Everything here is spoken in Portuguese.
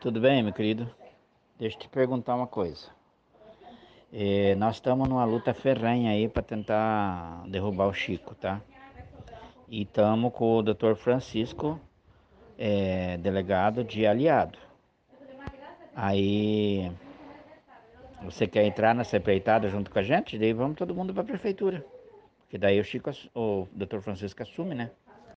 Tudo bem, meu querido? Deixa eu te perguntar uma coisa. É, nós estamos numa luta ferrenha aí para tentar derrubar o Chico, tá? E estamos com o Dr. Francisco, é, delegado de aliado. Aí você quer entrar nessa empreitada junto com a gente? Daí vamos todo mundo para a prefeitura. Porque daí o Chico, o Dr. Francisco assume, né?